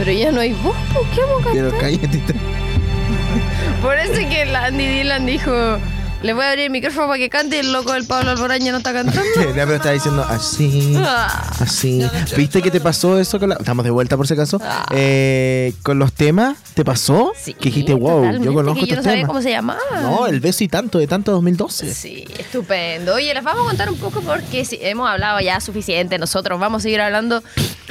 Pero ya no hay voz, ¿por qué vamos a Pero cantar? cállate. Por eso es que la Andy Dylan dijo, le voy a abrir el micrófono para que cante y el loco del Pablo Alborán ya no está cantando. Ya, pero estaba diciendo así. Ah, Así. ¿Viste que te pasó eso con la... Estamos de vuelta por si acaso. Ah. Eh, con los temas, ¿te pasó? sí, que dijiste, wow, totalmente, yo conozco que yo no sabía temas. cómo se llamaba. No, el beso y tanto de tanto 2012. Sí, estupendo. Oye, les vamos a contar un poco porque sí, hemos hablado ya suficiente nosotros. Vamos a seguir hablando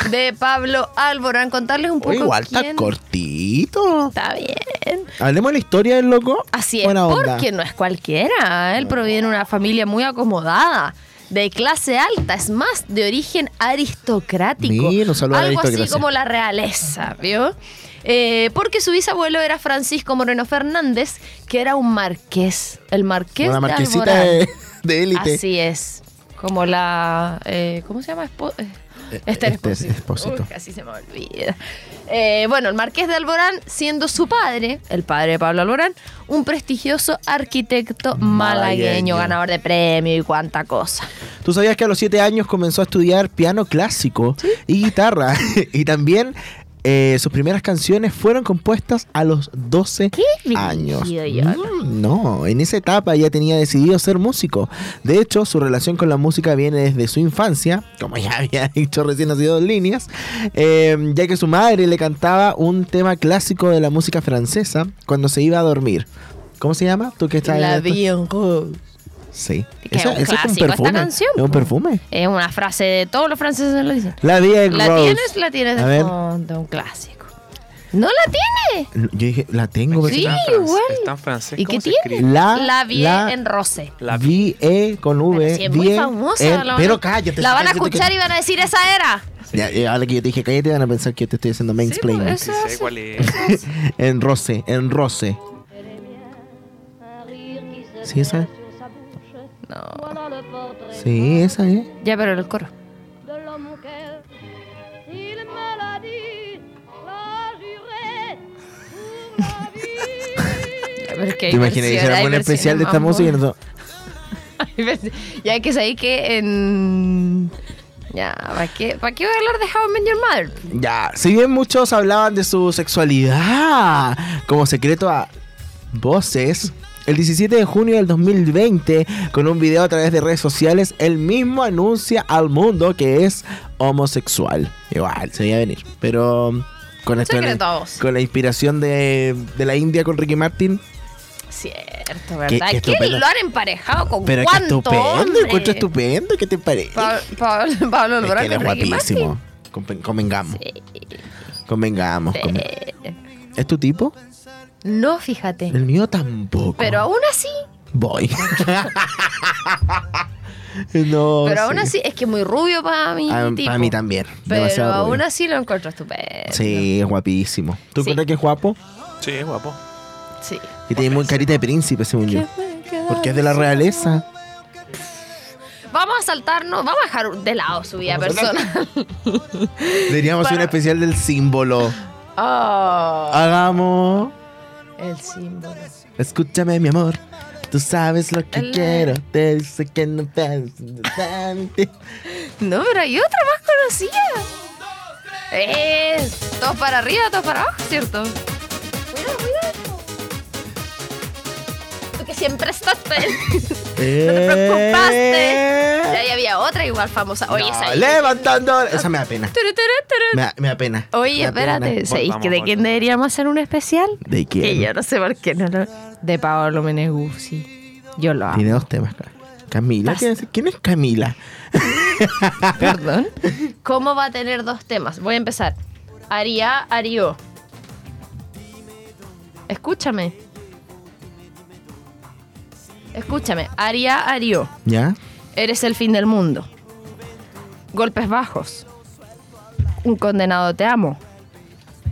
de Pablo Alborán. Contarles un poco Oye, igual está cortito. Está bien. Hablemos de la historia del loco. Así es, Buena onda. porque no es cualquiera. Él proviene de una familia muy acomodada, de clase alta, es más, de origen aristocrático. Mira, Algo así como la realeza, ¿vio? Eh, porque su bisabuelo era Francisco Moreno Fernández, que era un marqués. El marqués Una de marquesita de élite. Así es. Como la. eh, ¿Cómo se llama? Esther Expósito. Expósito. Uy, casi se me olvida. Eh, bueno, el Marqués de Alborán, siendo su padre, el padre de Pablo Alborán, un prestigioso arquitecto malagueño, Malagueño. ganador de premio y cuánta cosa. ¿Tú sabías que a los 7 años comenzó a estudiar piano clásico y guitarra? y también eh, sus primeras canciones fueron compuestas a los 12 ¿Qué años. Yolo. Mm, no, en esa etapa ya tenía decidido ser músico. De hecho, su relación con la música viene desde su infancia, como ya había dicho recién hace dos líneas, eh, ya que su madre le cantaba un tema clásico de la música francesa cuando se iba a dormir. ¿Cómo se llama? ¿Tú que estás La en. Sí. Que es un Esa- ese es un clásico esta perfume. canción, Es un perfume. Es una frase de todos los franceses lo dicen. La Vie en ¿La Rose. tienes? La tienes de ver. fondo, un clásico. ¿No la tiene? Yo dije, la tengo. pero Sí, igual. Está en francés. ¿Y ¿Cómo qué tiene? escribe? La, La vie la- en rose. La Vi, E con V. Pero si es muy vie, famosa. en- la van a- pero cállate. La van a escuchar y van a decir, esa era. Ya, ya, ahora que yo te dije cállate, van a pensar que yo te estoy haciendo mansplaining. pues, Sí, Eso sé hace- cuál es. en roce, en roce. ¿Sí esa? No. Sí, esa es. Ya, pero el coro. ¿Te imaginas que hay un especial de esta música? y nosotros- Ya hay que saber que en. Ya, ¿para qué, ¿para qué voy a hablar de How I Met Your Mother? Ya, si bien muchos hablaban de su sexualidad como secreto a voces, el 17 de junio del 2020, con un video a través de redes sociales, él mismo anuncia al mundo que es homosexual. Igual, se veía venir, pero con, esto- Secreto a voces. con la inspiración de, de la India con Ricky Martin. Cierto, ¿verdad? qué ¿Qué, estupendo. lo han emparejado con Pero qué cuánto estupendo, hombre? encuentro estupendo, ¿qué te parece? Pa- Pa- Pablo Es Alborán que es con guapísimo. Convengamos, Sí. convengamos. conven- ¿Es tu tipo? No, fíjate. El mío tampoco. Pero aún así, Voy. no. pero aún sí. así, es que muy rubio para mí. Ah, tipo. Para mí también. Pero demasiado aún rubio. así lo encuentro estupendo. Sí, es guapísimo. ¿Tú Sí. crees que es guapo? Sí, es guapo. Sí. Y tiene muy carita de príncipe, según yo. Porque es de la realeza. Vamos a saltarnos, vamos a dejar de lado su vida personal. Deberíamos hacer un especial del símbolo. Oh, Hagamos. El símbolo. Escúchame, mi amor. Tú sabes lo que El- quiero. Te dice que no te. No, pero hay otra más conocida. Es todos para arriba, todos para abajo, ¿cierto? Siempre estás. No te preocupaste. Ya, ya había otra igual famosa. Oye, No, esa. levantando. Esa me da pena. Turu, turu, turu. Me da, me da pena. Oye, Me da pena. espérate. ¿Sabéis Vamos, que de vamos. quién deberíamos hacer un especial? ¿De quién? Que yo no sé por qué no lo. De Paolo Meneguzzi. Yo lo amo. Tiene dos temas, cara. Camila. Basta. ¿quién es, quién es Camila? Perdón. ¿Cómo va a tener dos temas? Voy a empezar. Aria, Ario. Escúchame. Escúchame. Aria, Ario. ¿Ya? Eres el fin del mundo. Golpes bajos. Un condenado te amo.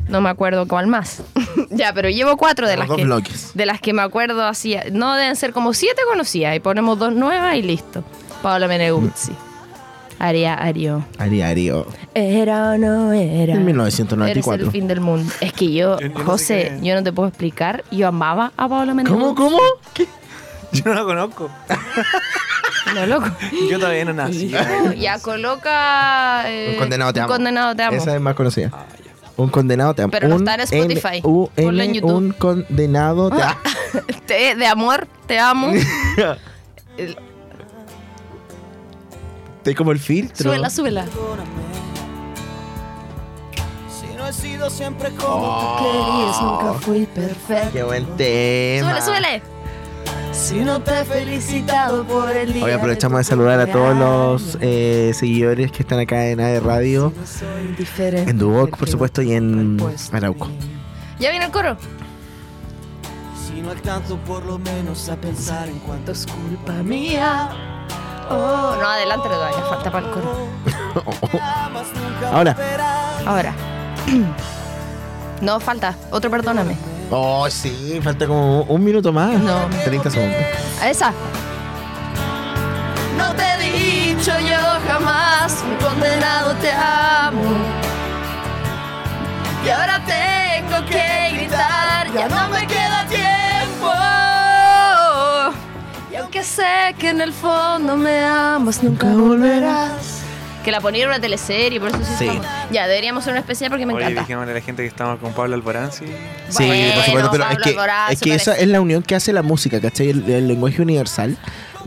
No me acuerdo cuál más. ya, pero llevo cuatro de Los las dos que bloques. de las que me acuerdo así. No deben ser como siete conocidas y ponemos dos nuevas y listo. Paola Meneguzzi. Aria, Ario. Ari Ario. Era o no era. En Eres 1994. el fin del mundo. Es que yo, Yo- yo no sé José, qué- yo no te puedo explicar. Yo amaba a Paola Meneguzzi. ¿Cómo, cómo? ¿Qué? Yo no la conozco. No, loco. Yo todavía no nací. ya coloca. eh, Un condenado te amo. Un condenado te amo. Esa es más conocida. Ah. Un condenado te amo. Pero no un está en Spotify. En YouTube. Un condenado te amo. Te- de amor, te amo. El- Estoy como el filtro. súbela, súbela. Si no he sido siempre como Oh, Querías, nunca fui perfecto. qué buen tema. Súbele, súbele. Si no te he felicitado por el día Hoy aprovechamos de saludar a todos los eh, seguidores que están acá en AE Radio, en Duoc, por supuesto, y en Arauco. Ya viene el coro. Si no alcanzo por lo menos a pensar en cuánto es culpa Mía. Oh, no, adelante todavía, falta para el coro. Ahora. Ahora. No, falta. Otro perdóname. Oh, sí, falta como un minuto más. No. 30 segundos. A esa. No te he dicho yo jamás, un condenado te amo. Y ahora tengo que gritar, ya no me queda tiempo. Y aunque sé que en el fondo me amas, nunca volverás. Que la ponieron en una teleserie, por eso sí, Sí. Ya, deberíamos hacer una especial porque me Oye, encanta. dijimos a la gente que estamos con Pablo Alborán, sí. Sí, Bueno, por supuesto, pero es que, Alborán, es que esa es la unión que hace la música, ¿cachai? El, el lenguaje universal.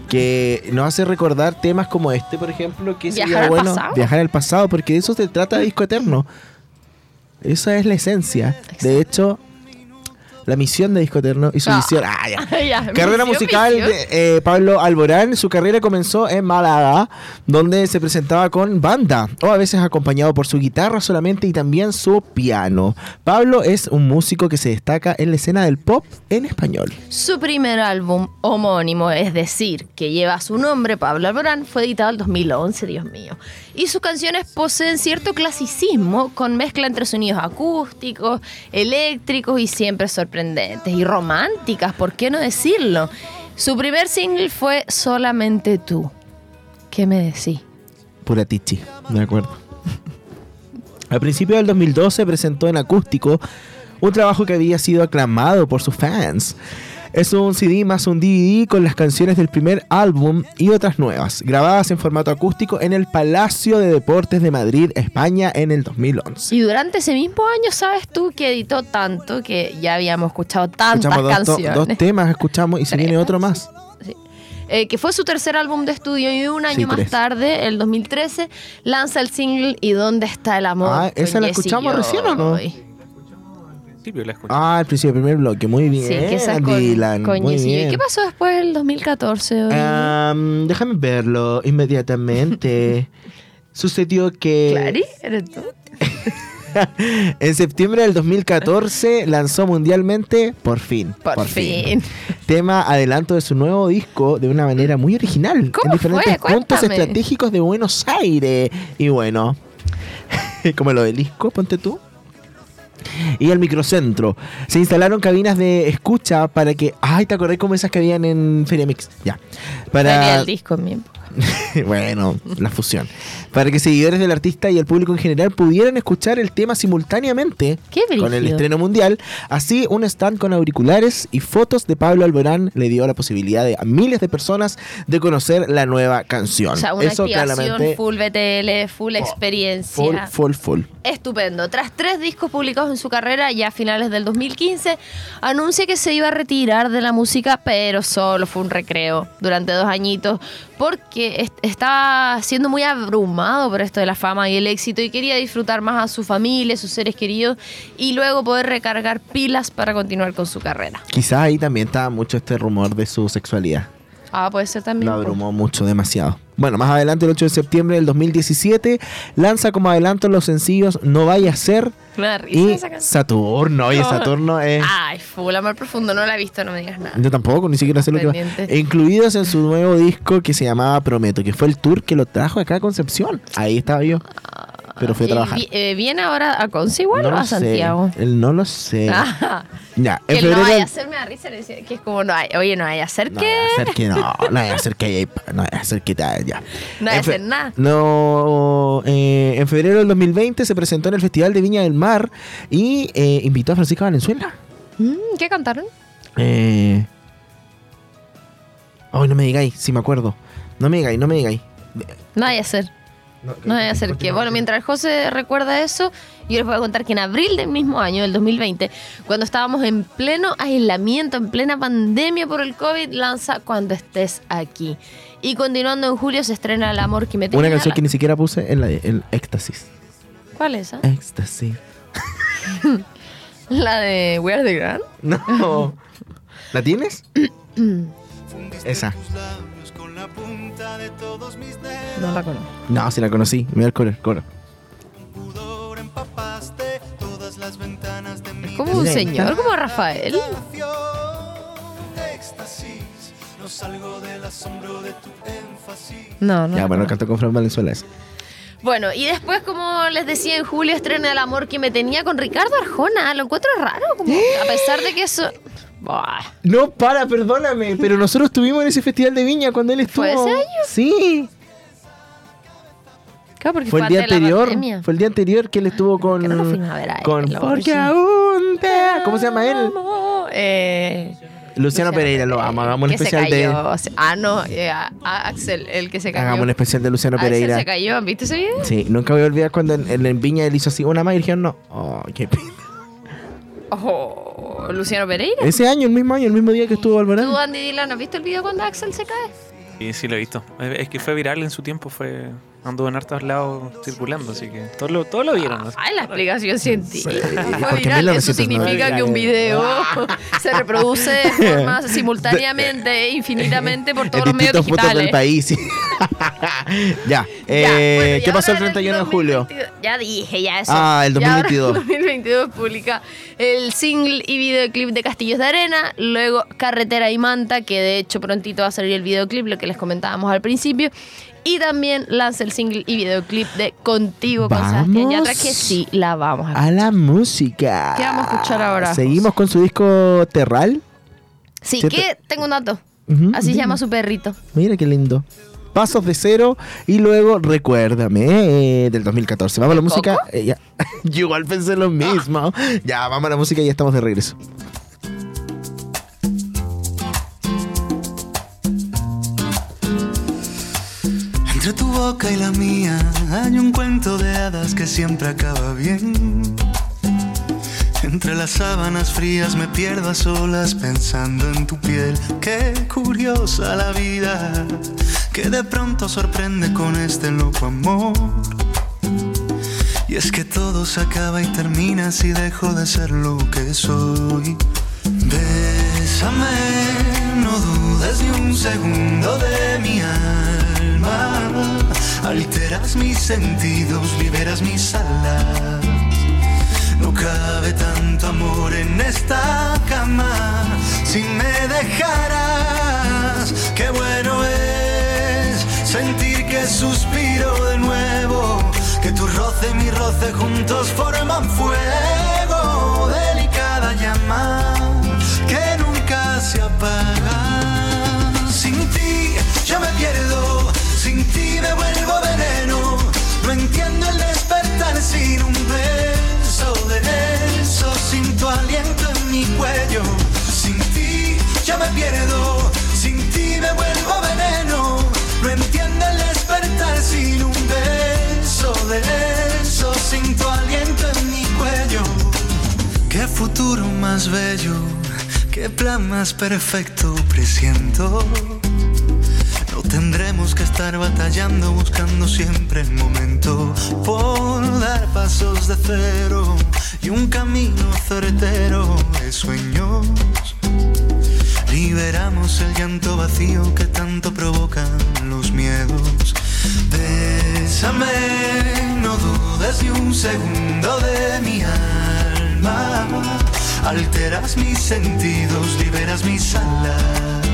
Que nos hace recordar temas como este, por ejemplo, que Viajar sería al bueno pasado. viajar al pasado, porque de eso se trata Disco Eterno. Esa es la esencia. De hecho, la misión de Disco Eterno y su Ah. misión. Ah, ya. Ya, Carrera misión, musical misión. de eh, Pablo Alborán. Su carrera comenzó en Málaga, donde se presentaba con banda, o a veces acompañado por su guitarra solamente y también su piano. Pablo es un músico que se destaca en la escena del pop en español. Su primer álbum homónimo, es decir, que lleva su nombre, Pablo Alborán, fue editado en 2011, Dios mío. Y sus canciones poseen cierto clasicismo con mezcla entre sonidos acústicos, eléctricos y siempre sorprendentes. Y románticas, ¿por qué no decirlo? Su primer single fue Solamente tú. ¿Qué me decís? Pura tichi, de acuerdo. A principios del 2012 presentó en acústico un trabajo que había sido aclamado por sus fans. Es un CD más un DVD con las canciones del primer álbum y otras nuevas, grabadas en formato acústico en el Palacio de Deportes de Madrid, España, en el 2011. Y durante ese mismo año, ¿sabes tú que editó tanto que ya habíamos escuchado tantas Escuchamos dos, canciones? dos temas, escuchamos y se viene otro más. eh, que fue su tercer álbum de estudio y un año Sí, más tres. tarde, el 2013, lanza el single ¿Y dónde está el amor? Ah, ¿esa la escuchamos recién o no? La escuché. Ah, al principio del primer bloque, muy bien, Sí, que esa Dylan, con muy bien. ¿Qué pasó después del 2014? oye? Am, déjame verlo inmediatamente. Sucedió que ¿Clary? ¿Eres tú? en septiembre del 2014 lanzó mundialmente Por fin. Por, fin. Tema adelanto de su nuevo disco de una manera muy original. ¿Cómo en diferentes fue? puntos estratégicos de Buenos Aires. Y bueno, como lo del disco, ponte tú. Y el microcentro. Se instalaron cabinas de escucha para que. Ay, ¿te acordás como esas que habían en Feria Mix? Ya. Para, el disco en mi época. bueno, la fusión. Para que seguidores del artista y el público en general pudieran escuchar el tema simultáneamente con el estreno mundial. Así, un stand con auriculares y fotos de Pablo Alborán le dio la posibilidad de- a miles de personas de conocer la nueva canción. O sea, una Eso activación claramente full BTL, full experiencia. full, full, full. Estupendo. Tras tres discos publicados en su carrera, ya a finales del 2015, anuncia que se iba a retirar de la música, pero solo fue un recreo durante dos añitos, porque est- estaba siendo muy abrumado por esto de la fama y el éxito y quería disfrutar más a su familia, sus seres queridos y luego poder recargar pilas para continuar con su carrera. Quizás ahí también estaba mucho este rumor de su sexualidad. Ah, puede ser también. Lo abrumó mucho, demasiado. Bueno, más adelante, el 8 de septiembre del 2017, lanza como adelanto los sencillos No Vaya a Ser y. Saturno. Oye, Saturno es... Ay, full amor profundo, no la he visto, no me digas nada. Yo tampoco, ni siquiera sé lo que va. E incluidos en su nuevo disco que se llamaba Prometo, que fue el tour que lo trajo acá a Concepción. Ahí estaba yo. Pero fui a ¿Y trabajar. vi- eh, ¿Viene ahora a Conce igual o a sé, Santiago? él no lo sé. Ah, Ya, que no vaya a hacerme da risa, que es como, no hay, oye, no vaya a hacer no que... a ser que no, no vaya a ser que no vaya a ser que ya. No vaya a hacer nada. No, eh, en febrero del 2020 se presentó en el Festival de Viña del Mar y eh, invitó a Francisca Valenzuela. Mm, ¿Qué cantaron? Eh... Ay, no me digáis, si me acuerdo. No me digáis, no me digáis. No vaya a hacer. No voy a hacer que. Bueno, mientras José recuerda eso, yo les voy a contar que en abril del mismo año, del 2020, cuando estábamos en pleno aislamiento, en plena pandemia por el COVID, lanza Cuando estés aquí. Y continuando en julio se estrena El amor que me tenía. Una canción que ni siquiera puse en la de el Éxtasis. ¿Cuál es esa? Éxtasis. La de We Are the Grand. No. ¿La tienes? Esa. No la conozco. No, sí la conocí. Mira el coro, el coro. Es como un señor, como Rafael. No, no. ya, bueno, cantó con Fran Valenzuela esa. Bueno, y después, como les decía, en julio estrena El amor que me tenía con Ricardo Arjona. Lo encuentro raro, como a pesar de que eso. Buah. No, para, perdóname, pero nosotros estuvimos en ese festival de Viña cuando él estuvo. ¿Fue ese año? Sí, Claro, porque fue el día anterior. pandemia. Fue el día anterior que él estuvo con. no ver él, con Porque aún te. ¿Cómo se llama él? Eh, Luciano Pereira, lo amo. Hagamos un se especial de. Ah, no, eh, a- a Axel, el que se cayó. Hagamos un especial de Luciano Axel Pereira. se cayó, ¿han visto ese video? Sí, nunca voy a olvidar cuando en, en- en Viña él hizo así una más y dijeron no. Oh, qué pena. Ojo, Luciano Pereira. Ese año, el mismo año, el mismo día que estuvo ¿Tú, Alvarado. Andy Dylan, has visto el video cuando Axel se cae? Sí, sí lo he visto. Es que fue viral en su tiempo, fue anduvo en hartos lados circulando, así que todos lo, todos lo vieron. Ay, la explicación científica. Sí, Fue viral. Eso 1990. significa que un video se reproduce de forma simultáneamente e infinitamente por todos en los medios distintos puntos digitales. del país. sí. ya. Ya, eh, bueno, y ¿Qué pasó el ahora en 31 de julio? 2022 Ya dije, ya eso. Ah, el Y ahora 2022. en 2022 publica el single y videoclip de Castillos de Arena, luego Carretera y Manta, que de hecho prontito va a salir el videoclip, lo que les comentábamos al principio. Y también lanza el single y videoclip de Contigo con Sebastián Yatra, que sí la vamos a A la música. ¿Qué vamos a escuchar ahora, Seguimos con su disco Terral. Sí, ¿Cierto? que tengo un dato. Así se llama su perrito. Mira qué lindo. Pasos de cero y luego Recuérdame eh, del 2014. Vamos a la música. Eh, ya. Yo igual pensé lo mismo. Ya, vamos a la música y ya estamos de regreso. Entre tu boca y la mía hay un cuento de hadas que siempre acaba bien. Entre las sábanas frías me pierdo a solas pensando en tu piel. Qué curiosa la vida que de pronto sorprende con este loco amor. Y es que todo se acaba y termina si dejo de ser lo que soy. Bésame, no ni un segundo de mi alma. Alteras mis sentidos, liberas mis alas. No cabe tanto amor en esta cama si me dejaras. Qué bueno es sentir que suspiro de nuevo, que tu roce y mi roce juntos forman fuego, delicada llama que nunca se apaga. Sin ti me vuelvo veneno. No entiendo el despertar sin un beso de eso, sin tu aliento en mi cuello. Qué futuro más bello, qué plan más perfecto presiento. No tendremos que estar batallando, buscando siempre el momento por dar pasos de cero y un camino certero de sueños. Liberamos el llanto vacío que tanto provocan los miedos. Bésame, no dudes ni un segundo de mi alma. Alteras mis sentidos, liberas mis alas.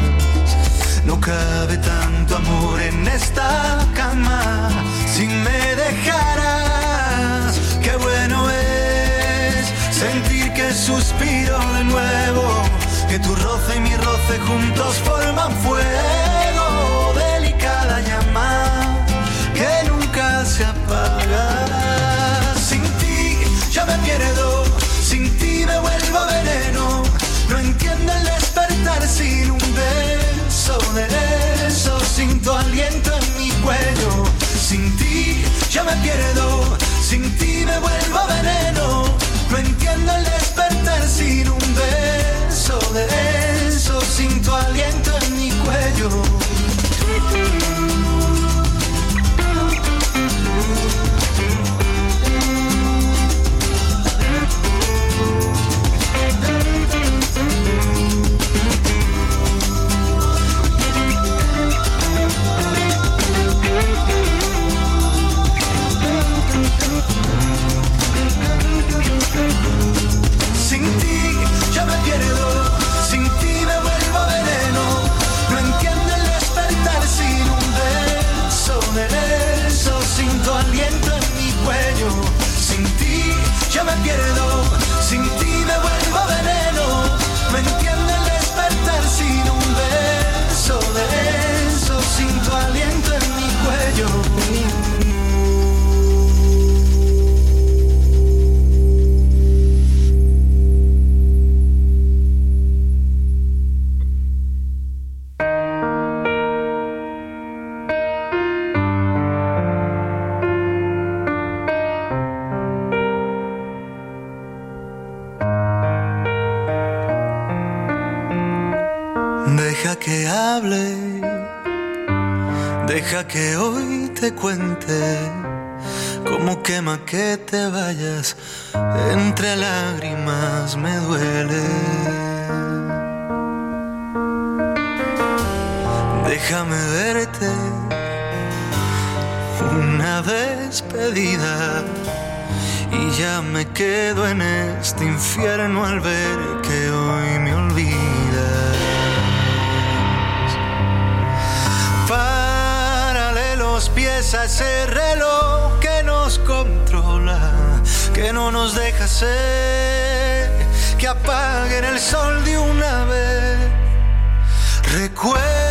No cabe tanto amor en esta cama si me dejaras. Qué bueno es sentir que suspiro de nuevo, que tu roce y mi roce juntos forman fuego, delicada llama que nunca se apaga. Sin ti yo me pierdo, sin ti me vuelvo veneno. No entiendo el despertar sin un beso de eso, sin tu aliento en mi cuello. Sin ti the Deja que hable, deja que hoy te cuente cómo quema que te vayas. Entre lágrimas me duele. Déjame verte una despedida y ya me quedo en este infierno al ver que hoy me olvido. Los pies a ese reloj que nos controla, que no nos deja ser, que apaguen el sol de una vez. Recuérdame,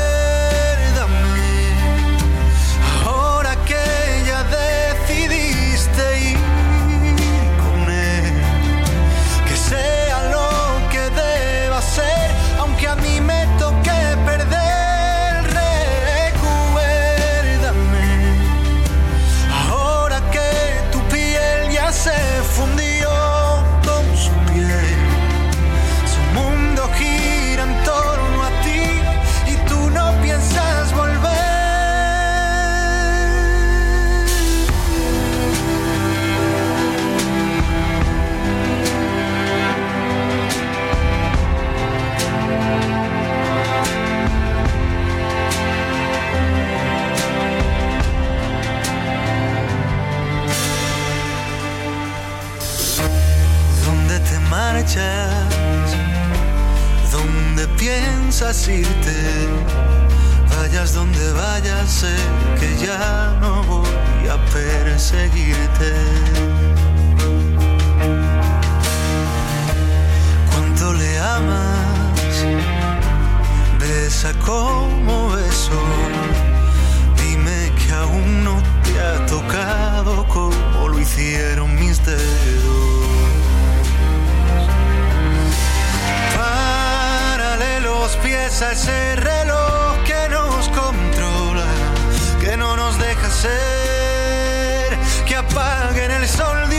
deja ser, que apaguen el sol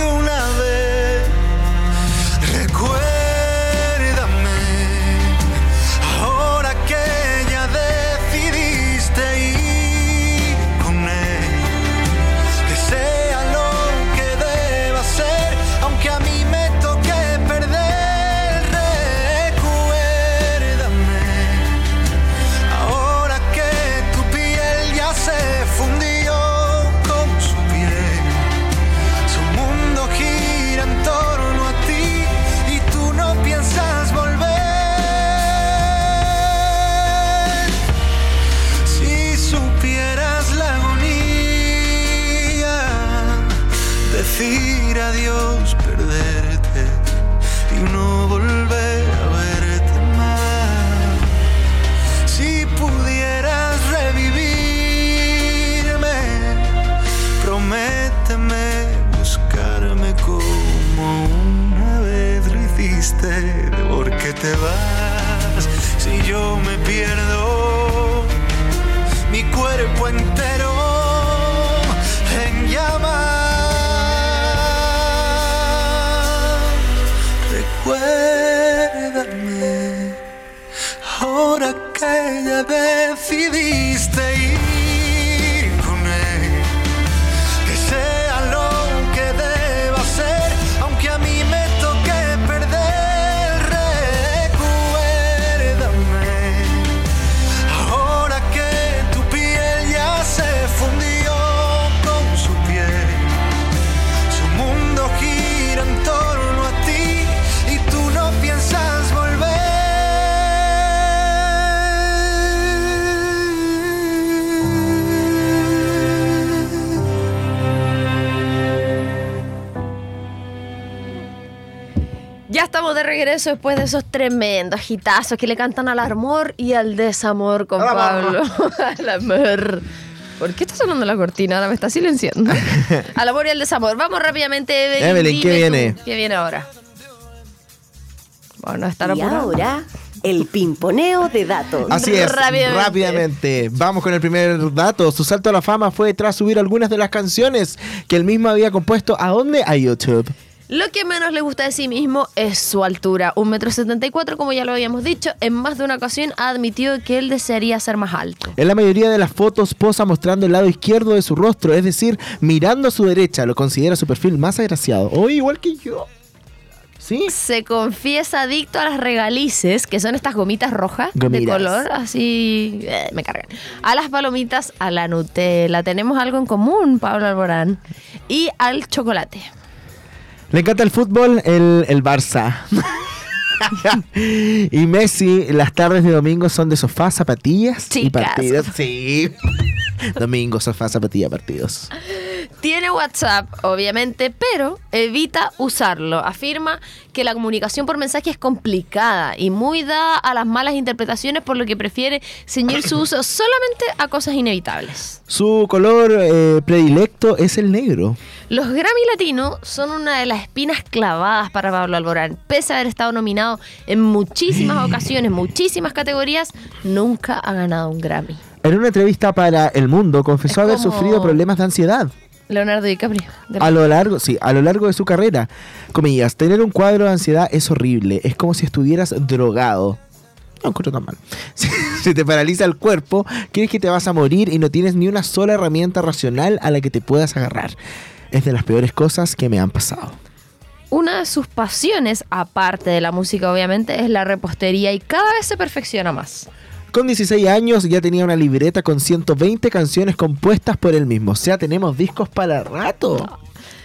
me pierdo? mi cuerpo entero en llamas. Recuérdame, ahora que ya decidiste ir de regreso después de esos tremendos hitazos que le cantan al amor y al desamor con. Pablo. al amor. ¿Por qué está sonando la cortina? Ahora me está silenciando. al amor y al desamor. Vamos rápidamente, Evelyn. Evelyn, ¿qué viene? tú, ¿Qué viene ahora? Bueno, estar Y apurado. ahora, el pimponeo de datos. Así es, Rápidamente. rápidamente. Vamos con el primer dato. Su salto a la fama fue tras subir algunas de las canciones que él mismo había compuesto. ¿A dónde? A YouTube. Lo que menos le gusta de sí mismo es su altura. Un metro setenta y cuatro, como ya lo habíamos dicho, en más de una ocasión ha admitido que él desearía ser más alto. En la mayoría de las fotos posa mostrando el lado izquierdo de su rostro, es decir, mirando a su derecha, lo considera su perfil más agraciado. O igual que yo. ¿Sí? Se confiesa adicto a las regalices, que son estas gomitas rojas de color, así eh, me cargan. A las palomitas, a la Nutella. Tenemos algo en común, Pablo Alborán. Y al chocolate. Le encanta el fútbol, el, el Barça. y Messi, las tardes de domingo son de sofá, zapatillas y partidos. Sí. domingo, sofá, zapatilla, partidos. Tiene WhatsApp, obviamente, pero evita usarlo. Afirma que la comunicación por mensaje es complicada y muy dada a las malas interpretaciones, por lo que prefiere ceñir su uso solamente a cosas inevitables. Su color eh, predilecto es el negro. Los Grammy Latinos son una de las espinas clavadas para Pablo Alborán. Pese a haber estado nominado en muchísimas ocasiones, muchísimas categorías, nunca ha ganado un Grammy. En una entrevista para El Mundo confesó Es haber sufrido problemas de ansiedad. Leonardo DiCaprio. A lo largo, sí, a lo largo de su carrera. Comillas, tener un cuadro de ansiedad es horrible. Es como si estuvieras drogado. No encuentro tan mal. Si, si te paraliza el cuerpo, crees que te vas a morir y no tienes ni una sola herramienta racional a la que te puedas agarrar. Es de las peores cosas que me han pasado. Una de sus pasiones, aparte de la música obviamente, es la repostería y cada vez se perfecciona más. Con 16 años ya tenía una libreta con 120 canciones compuestas por él mismo. O sea, tenemos discos para rato.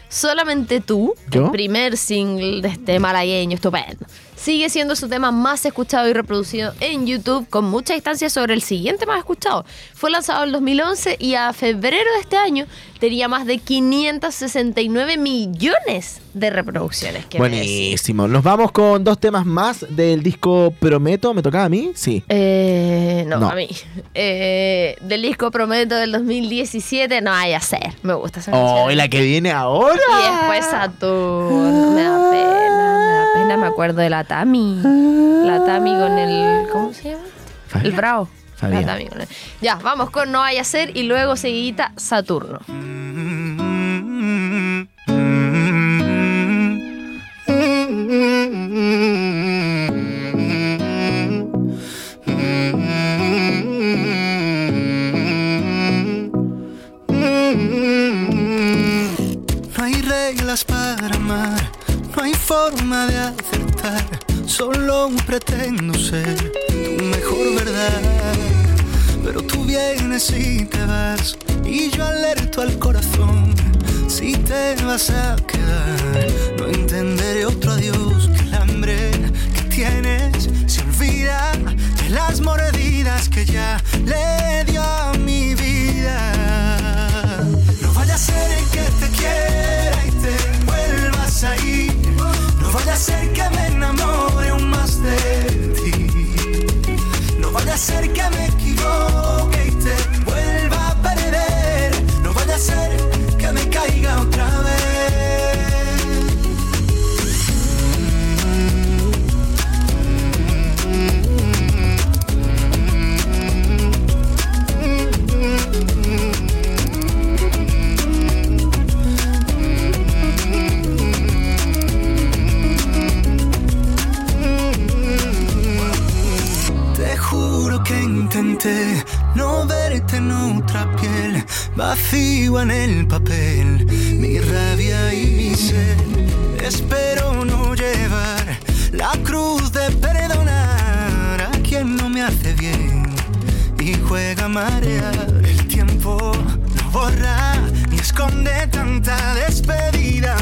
Solamente tú, ¿Yo? el primer single de este malagueño estupendo, sigue siendo su tema más escuchado y reproducido en YouTube con mucha distancia sobre el siguiente más escuchado. Fue lanzado en 2011 y a febrero de este año tenía más de 569 millones de reproducciones. Buenísimo. Nos vamos con dos temas más del disco Prometo. ¿Me tocaba a mí? Sí. Eh, no, No. a mí. Eh, del disco Prometo del 2017, no hay a ser. Me gusta esa Oh, canción. y la que viene ahora. Y después Saturno. Me da pena, me acuerdo de la Tami. La Tami con el. ¿Cómo se llama? Fabián. El Bravo. Fabián. La Tami con el- Ya, vamos con No vaya a ser y luego seguidita Saturno. No hay reglas para amar, no hay forma de acertar. Solo pretendo ser tu mejor verdad. Pero tú vienes y te vas, y yo alerto al corazón. Si te vas a quedar, no entenderé otro adiós que el hambre que tienes se olvida de las mordidas que ya le dio Ser que me enamore aún más de ti. No vaya a ser que me vacío en el papel, mi rabia y mi sed. Espero no llevar la cruz de perdonar a quien no me hace bien y juega a marear. El tiempo no borra ni esconde tanta despedida,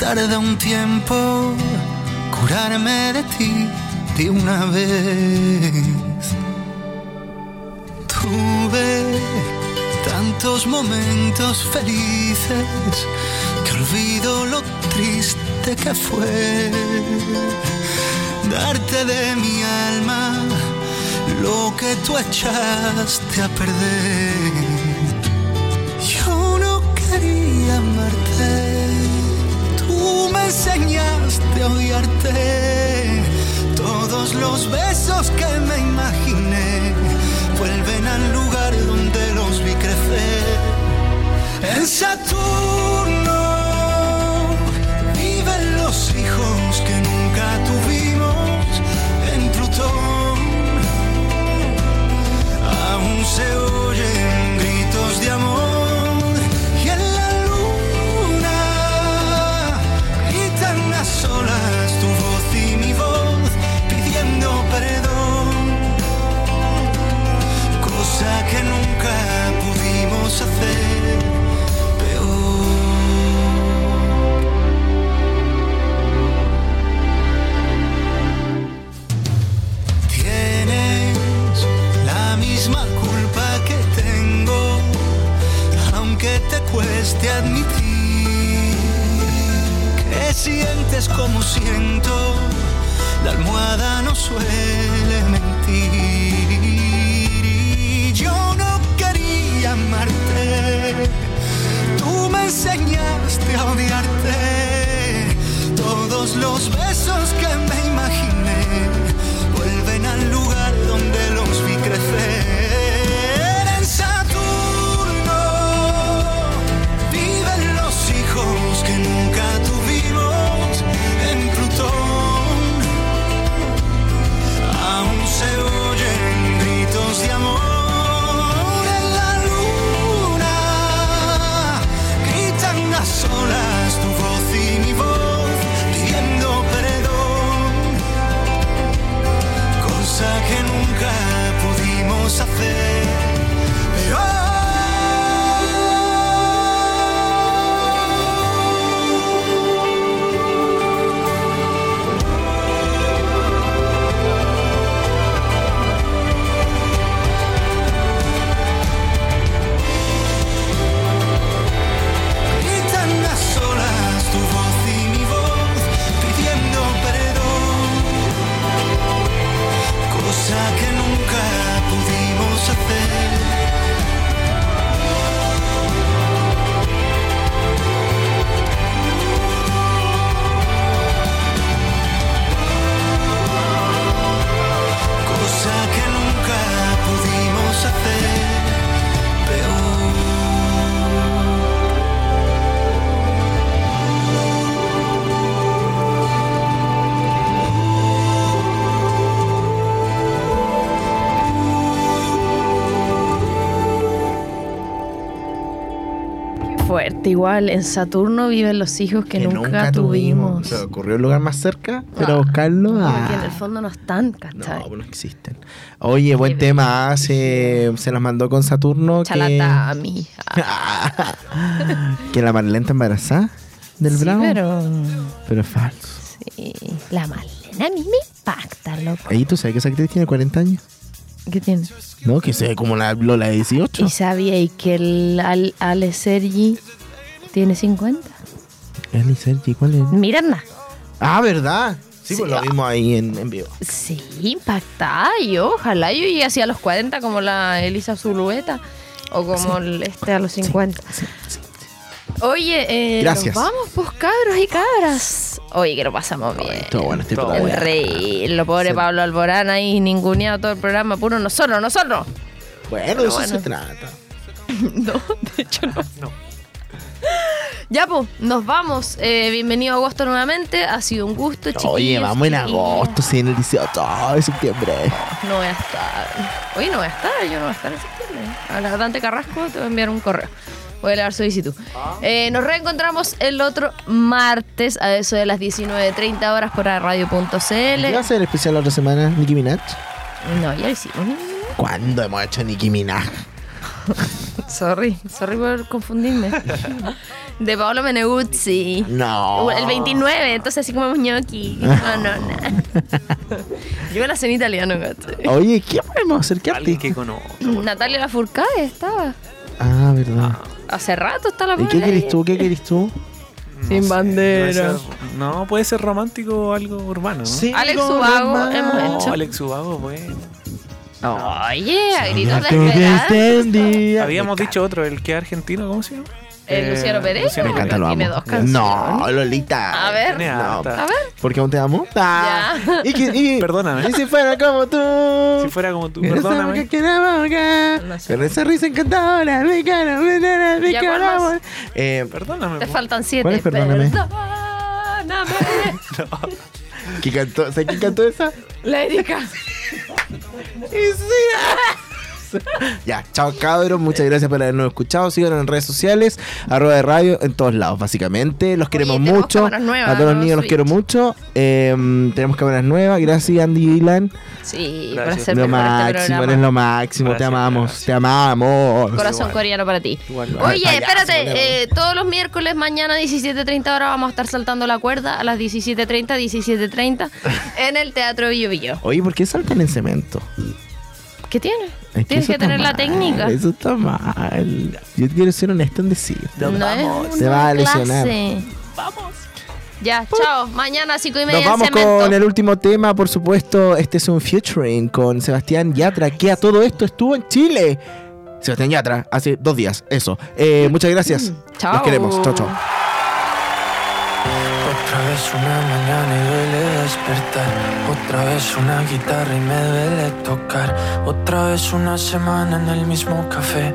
tarda un tiempo curarme de ti de una vez. Tuve tantos momentos felices que olvido lo triste que fue darte de mi alma lo que tú echaste a perder. Todos los besos que me imaginé vuelven al lugar donde los vi crecer. En Saturno admitir que sientes como siento, la almohada no suele mentir. Y yo no quería amarte, tú me enseñaste a odiarte. Todos los besos que me igual. En Saturno viven los hijos que, nunca, tuvimos. Se ocurrió el lugar más cerca, pero Ah, buscarlo. Porque ah, en el fondo no están, ¿cachai? No, pues no existen. Oye, buen Qué tema. ah, Se, se las mandó con Saturno. Que, Chalatami. que la Marlene está embarazada del Sí, Bravo. pero... Pero es falso. Sí, la Malena a mí me impacta, loco. Ahí tú sabes que esa actriz tiene 40 años. ¿Qué tiene? ¿No? Que se ve como la Lola de 18. ¿Y sabíais que el Al- Ale Sergi tiene 50? Eli Sergi, ¿cuál es? Miranda. Ah, ¿verdad? Sí, Sí, pues lo vimos ahí en, en vivo. Sí, impactada. Yo, ojalá yo llegue así a los 40 como la Elisa Zulueta. O como el este a los 50. Sí, sí. Oye, eh, Gracias. nos vamos, pues cabros y cabras. Oye, que lo pasamos bien. Todo bueno este Todo programa. El rey, lo pobre. Pablo Alborán ahí ninguneado todo el programa, puro nosotros, nosotros. Bueno, de eso bueno. se trata. No, de hecho no. No. Ya, pues, nos vamos. Eh, bienvenido a agosto nuevamente. Ha sido un gusto, chiquillos. Oye, vamos en agosto, sí, en el 18 de septiembre. No voy a estar. Oye, no voy a estar, yo no voy a estar en septiembre. A la Dante Carrasco te voy a enviar un correo. Voy a leer solicitud. Eh, nos reencontramos el otro martes a eso de las 19.30 horas por ¿Qué va a radio.cl. ser el especial la otra semana? Nicki Minaj. No, ya hicimos. ¿Cuándo hemos hecho Nicki Minaj? Sorry, sorry por confundirme. De Paolo Meneguzzi. No. El 29, entonces así comemos ñoqui. No, no, no. Yo me la sé en italiano, gato. Oye, ¿qué podemos hacer? ¿Qué Alguien que conozco. Natalia Lafourcade estaba. Ah, verdad. Hace rato está la ¿Y qué querés tú? ¿Qué querés tú? Sin bandera. Puede ser- no, puede ser romántico o algo urbano. ¿no? Alex algo Ubago normal. hemos No, hecho. Alex Ubago, bueno. Oye, a gritos de esperanza. Habíamos Me dicho otro, el que es argentino, ¿cómo se llama? ¿El Eh, Luciano Pérez? Luciano Me encanta, lo Tiene amo. dos. No, Lolita. A ver. No. A ver. ¿Por qué aún te amo? Ah. Ya. Y, que- y- Perdóname. Y si fuera como tú. Si fuera como tú, perdóname. que la boca, No sé. Con esa risa encantadora, mi cara, mi cara, mi Ya, cara, ¿cuál más? amor. Eh, Perdóname. Te po. faltan siete. ¿Cuál es Perdóname? Perdóname. ¿quién cantó? ¿Sabes quién cantó esa? La Erika. Y sí. Ya, chao cabros, muchas gracias por habernos escuchado. Síganos en redes sociales, arroba de radio, en todos lados, básicamente. Los queremos tenemos mucho. cámaras nuevas, a todos los niños los quiero mucho. Eh, tenemos cámaras nuevas. Gracias, Andy y Dylan. Sí, Gracias. por hacer Lo este máximo, eres lo máximo. te amamos, gracias. te amamos. Corazón Igual. coreano para ti. Igual. Oye, espérate, eh, todos los miércoles mañana 17.30 horas vamos a estar saltando la cuerda a las 17.30, 17.30 en el Teatro Billo. Oye, ¿por qué saltan en cemento? ¿Qué tiene? Es Tienes que tener la técnica. Eso está mal. Yo quiero ser honesto en decir. No es Te una va a lesionar. clase. Vamos. Ya, chao. Mañana a 5 y media Nos vamos cemento. con el último tema, por supuesto. Este es un featuring con Sebastián Yatra, que a todo esto estuvo en Chile. Sebastián Yatra, hace dos días, eso. Eh, muchas gracias. Chao. Los queremos. Chao, chao. Otra vez una mañana y duele despertar. Otra vez una guitarra y me duele tocar. Otra vez una semana en el mismo café.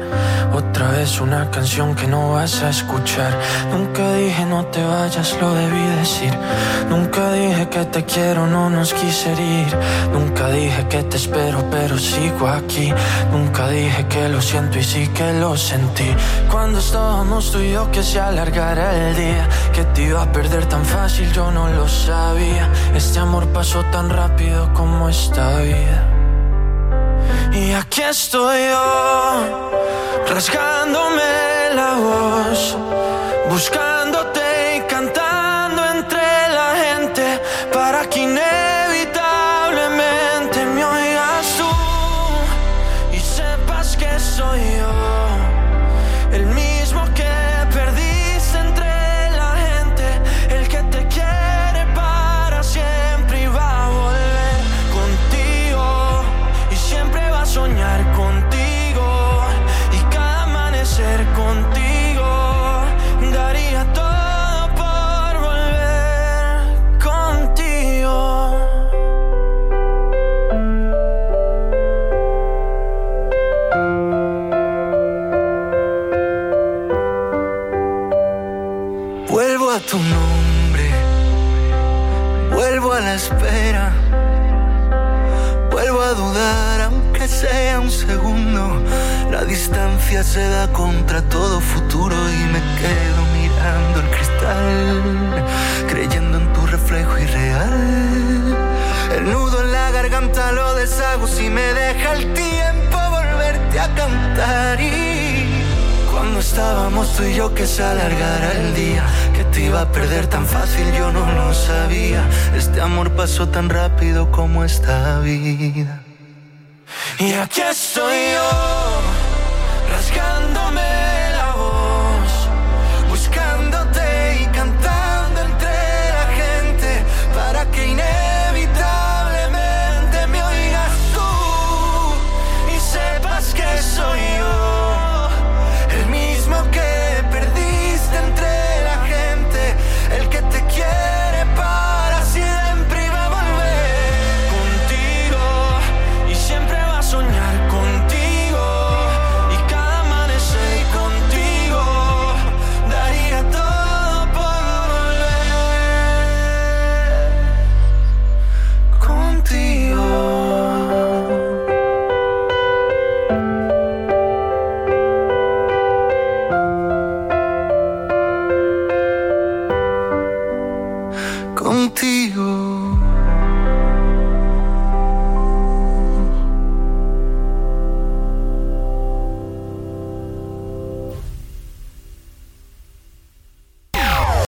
Otra vez una canción que no vas a escuchar. Nunca dije no te vayas, lo debí decir. Nunca dije que te quiero, no nos quise ir. Nunca dije que te espero, pero sigo aquí. Nunca dije que lo siento y sí que lo sentí. Cuando estábamos tú y yo que se alargara el día. Que te iba a perder tan fácil, yo no lo sabía. Este amor pasó tan rápido como esta vida. Y aquí estoy yo, rasgándome la voz, buscándote rápido como esta vida. Y aquí estoy yo Rasgándome